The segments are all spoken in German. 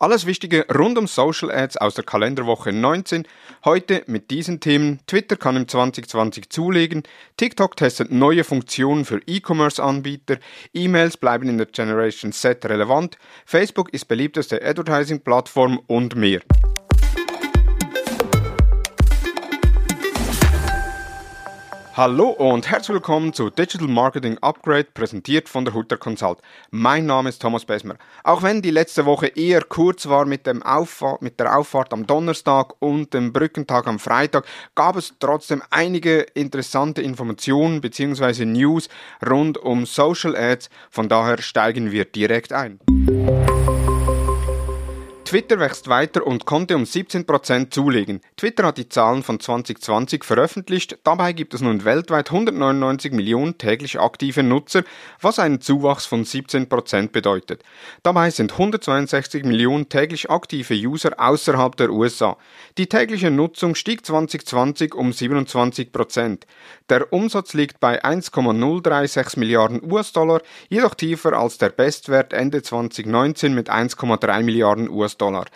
Alles Wichtige rund um Social Ads aus der Kalenderwoche 19. Heute mit diesen Themen. Twitter kann im 2020 zulegen. TikTok testet neue Funktionen für E-Commerce-Anbieter. E-Mails bleiben in der Generation Z relevant. Facebook ist beliebteste Advertising-Plattform und mehr. Hallo und herzlich willkommen zu Digital Marketing Upgrade, präsentiert von der Hutter Consult. Mein Name ist Thomas Besmer. Auch wenn die letzte Woche eher kurz war mit, dem Auffahrt, mit der Auffahrt am Donnerstag und dem Brückentag am Freitag, gab es trotzdem einige interessante Informationen bzw. News rund um Social Ads. Von daher steigen wir direkt ein. Twitter wächst weiter und konnte um 17% zulegen. Twitter hat die Zahlen von 2020 veröffentlicht. Dabei gibt es nun weltweit 199 Millionen täglich aktive Nutzer, was einen Zuwachs von 17% bedeutet. Dabei sind 162 Millionen täglich aktive User außerhalb der USA. Die tägliche Nutzung stieg 2020 um 27%. Der Umsatz liegt bei 1,036 Milliarden US-Dollar, jedoch tiefer als der Bestwert Ende 2019 mit 1,3 Milliarden US-Dollar. US-Dollar.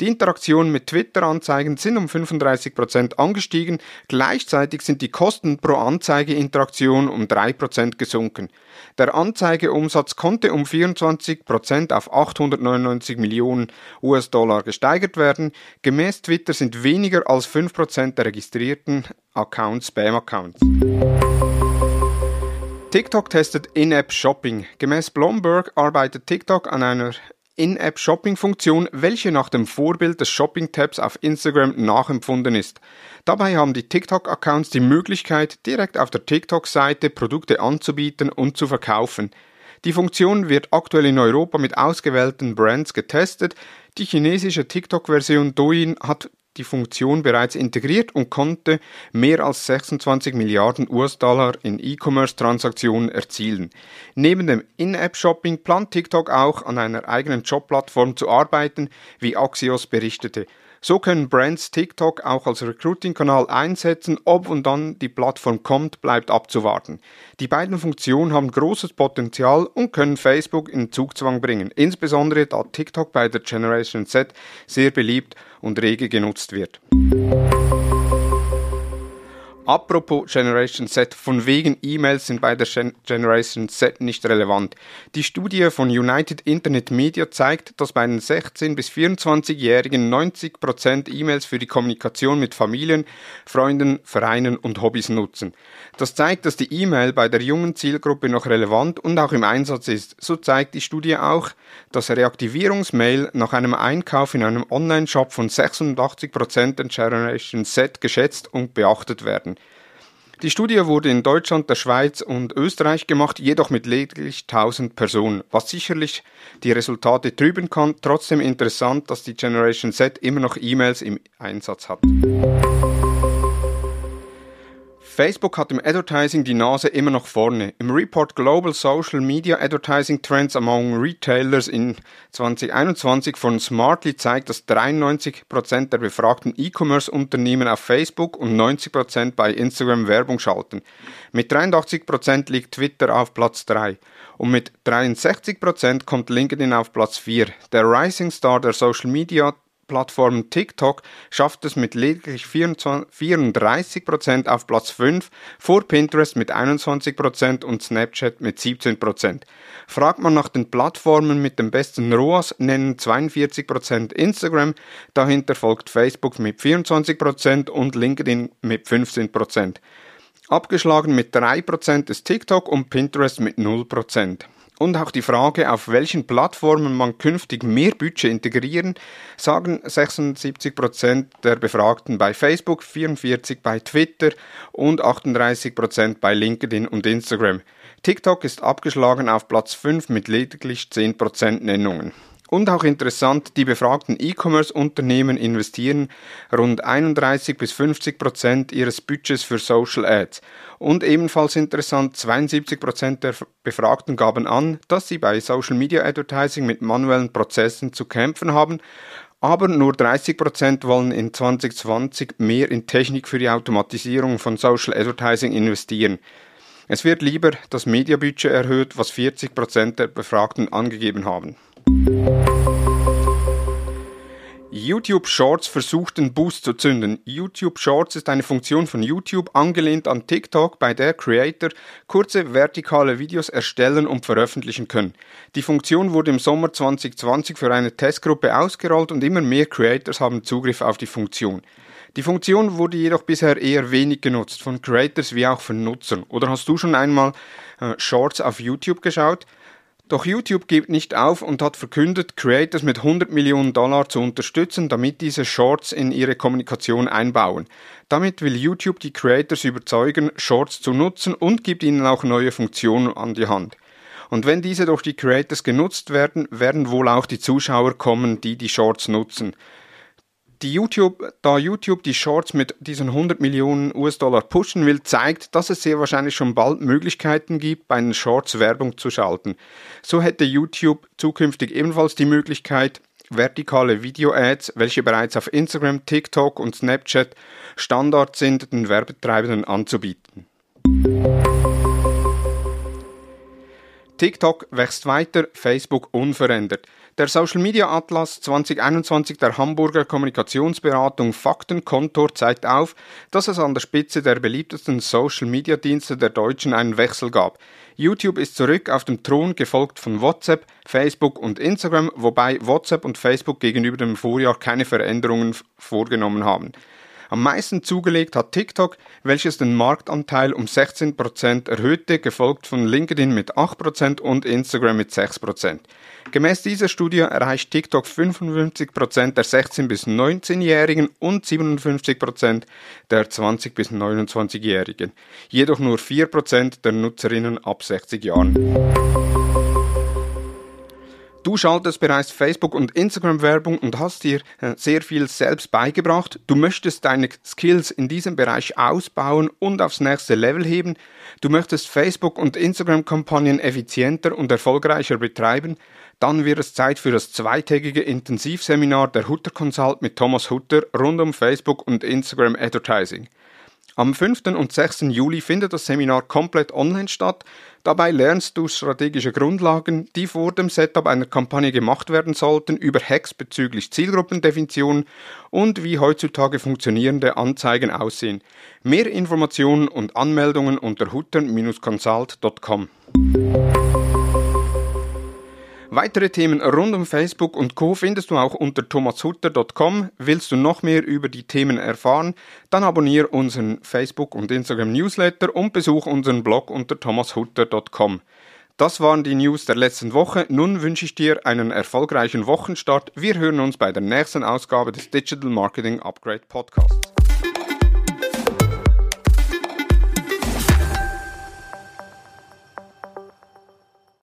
Die Interaktionen mit Twitter-Anzeigen sind um 35% angestiegen, gleichzeitig sind die Kosten pro Anzeigeinteraktion um 3% gesunken. Der Anzeigeumsatz konnte um 24% auf 899 Millionen US-Dollar gesteigert werden. Gemäß Twitter sind weniger als 5% der registrierten Accounts Spam-Accounts. TikTok testet In-App Shopping. Gemäß Bloomberg arbeitet TikTok an einer in-App-Shopping-Funktion, welche nach dem Vorbild des Shopping-Tabs auf Instagram nachempfunden ist. Dabei haben die TikTok-Accounts die Möglichkeit, direkt auf der TikTok-Seite Produkte anzubieten und zu verkaufen. Die Funktion wird aktuell in Europa mit ausgewählten Brands getestet. Die chinesische TikTok-Version Douyin hat die Funktion bereits integriert und konnte mehr als 26 Milliarden US-Dollar in E-Commerce-Transaktionen erzielen. Neben dem In-App-Shopping plant TikTok auch an einer eigenen Jobplattform zu arbeiten, wie Axios berichtete. So können Brands TikTok auch als Recruiting-Kanal einsetzen. Ob und dann die Plattform kommt, bleibt abzuwarten. Die beiden Funktionen haben großes Potenzial und können Facebook in Zugzwang bringen, insbesondere da TikTok bei der Generation Z sehr beliebt und rege genutzt wird. Apropos Generation Z, von wegen E-Mails sind bei der Generation Z nicht relevant. Die Studie von United Internet Media zeigt, dass bei den 16- bis 24-Jährigen 90% E-Mails für die Kommunikation mit Familien, Freunden, Vereinen und Hobbys nutzen. Das zeigt, dass die E-Mail bei der jungen Zielgruppe noch relevant und auch im Einsatz ist. So zeigt die Studie auch, dass Reaktivierungsmail nach einem Einkauf in einem Online-Shop von 86% der Generation Z geschätzt und beachtet werden. Die Studie wurde in Deutschland, der Schweiz und Österreich gemacht, jedoch mit lediglich 1000 Personen, was sicherlich die Resultate trüben kann. Trotzdem interessant, dass die Generation Z immer noch E-Mails im Einsatz hat. Facebook hat im Advertising die Nase immer noch vorne. Im Report Global Social Media Advertising Trends Among Retailers in 2021 von Smartly zeigt, dass 93% der befragten E-Commerce-Unternehmen auf Facebook und 90% bei Instagram Werbung schalten. Mit 83% liegt Twitter auf Platz 3 und mit 63% kommt LinkedIn auf Platz 4. Der Rising Star der Social Media Plattform TikTok schafft es mit lediglich 34% auf Platz 5, vor Pinterest mit 21% und Snapchat mit 17%. Fragt man nach den Plattformen mit dem besten ROAS, nennen 42% Instagram, dahinter folgt Facebook mit 24% und LinkedIn mit 15%. Abgeschlagen mit 3% ist TikTok und Pinterest mit 0%. Und auch die Frage, auf welchen Plattformen man künftig mehr Budget integrieren, sagen 76% der Befragten bei Facebook, 44% bei Twitter und 38% bei LinkedIn und Instagram. TikTok ist abgeschlagen auf Platz 5 mit lediglich 10% Nennungen. Und auch interessant, die befragten E-Commerce-Unternehmen investieren rund 31 bis 50 Prozent ihres Budgets für Social Ads. Und ebenfalls interessant, 72 Prozent der Befragten gaben an, dass sie bei Social Media Advertising mit manuellen Prozessen zu kämpfen haben, aber nur 30 Prozent wollen in 2020 mehr in Technik für die Automatisierung von Social Advertising investieren. Es wird lieber das Mediabudget erhöht, was 40 Prozent der Befragten angegeben haben. YouTube Shorts versucht den Boost zu zünden. YouTube Shorts ist eine Funktion von YouTube angelehnt an TikTok, bei der Creator kurze vertikale Videos erstellen und veröffentlichen können. Die Funktion wurde im Sommer 2020 für eine Testgruppe ausgerollt und immer mehr Creators haben Zugriff auf die Funktion. Die Funktion wurde jedoch bisher eher wenig genutzt, von Creators wie auch von Nutzern. Oder hast du schon einmal äh, Shorts auf YouTube geschaut? Doch YouTube gibt nicht auf und hat verkündet, Creators mit 100 Millionen Dollar zu unterstützen, damit diese Shorts in ihre Kommunikation einbauen. Damit will YouTube die Creators überzeugen, Shorts zu nutzen und gibt ihnen auch neue Funktionen an die Hand. Und wenn diese durch die Creators genutzt werden, werden wohl auch die Zuschauer kommen, die die Shorts nutzen die YouTube, da YouTube die Shorts mit diesen 100 Millionen US-Dollar pushen will, zeigt, dass es sehr wahrscheinlich schon bald Möglichkeiten gibt, bei den Shorts Werbung zu schalten. So hätte YouTube zukünftig ebenfalls die Möglichkeit, vertikale Video-Ads, welche bereits auf Instagram, TikTok und Snapchat Standard sind, den Werbetreibenden anzubieten. TikTok wächst weiter, Facebook unverändert. Der Social Media Atlas 2021 der Hamburger Kommunikationsberatung Faktenkontor zeigt auf, dass es an der Spitze der beliebtesten Social Media Dienste der Deutschen einen Wechsel gab. YouTube ist zurück auf dem Thron, gefolgt von WhatsApp, Facebook und Instagram, wobei WhatsApp und Facebook gegenüber dem Vorjahr keine Veränderungen vorgenommen haben. Am meisten zugelegt hat TikTok, welches den Marktanteil um 16% erhöhte, gefolgt von LinkedIn mit 8% und Instagram mit 6%. Gemäß dieser Studie erreicht TikTok 55% der 16- bis 19-Jährigen und 57% der 20- bis 29-Jährigen, jedoch nur 4% der Nutzerinnen ab 60 Jahren. Du schaltest bereits Facebook und Instagram Werbung und hast dir äh, sehr viel selbst beigebracht. Du möchtest deine Skills in diesem Bereich ausbauen und aufs nächste Level heben. Du möchtest Facebook und Instagram Kampagnen effizienter und erfolgreicher betreiben. Dann wird es Zeit für das zweitägige Intensivseminar der Hutter Consult mit Thomas Hutter rund um Facebook und Instagram Advertising. Am 5. und 6. Juli findet das Seminar komplett online statt. Dabei lernst du strategische Grundlagen, die vor dem Setup einer Kampagne gemacht werden sollten, über Hacks bezüglich Zielgruppendefinition und wie heutzutage funktionierende Anzeigen aussehen. Mehr Informationen und Anmeldungen unter hutter-consult.com. Weitere Themen rund um Facebook und Co. findest du auch unter thomashutter.com. Willst du noch mehr über die Themen erfahren, dann abonniere unseren Facebook- und Instagram-Newsletter und besuch unseren Blog unter thomashutter.com. Das waren die News der letzten Woche. Nun wünsche ich dir einen erfolgreichen Wochenstart. Wir hören uns bei der nächsten Ausgabe des Digital Marketing Upgrade Podcasts.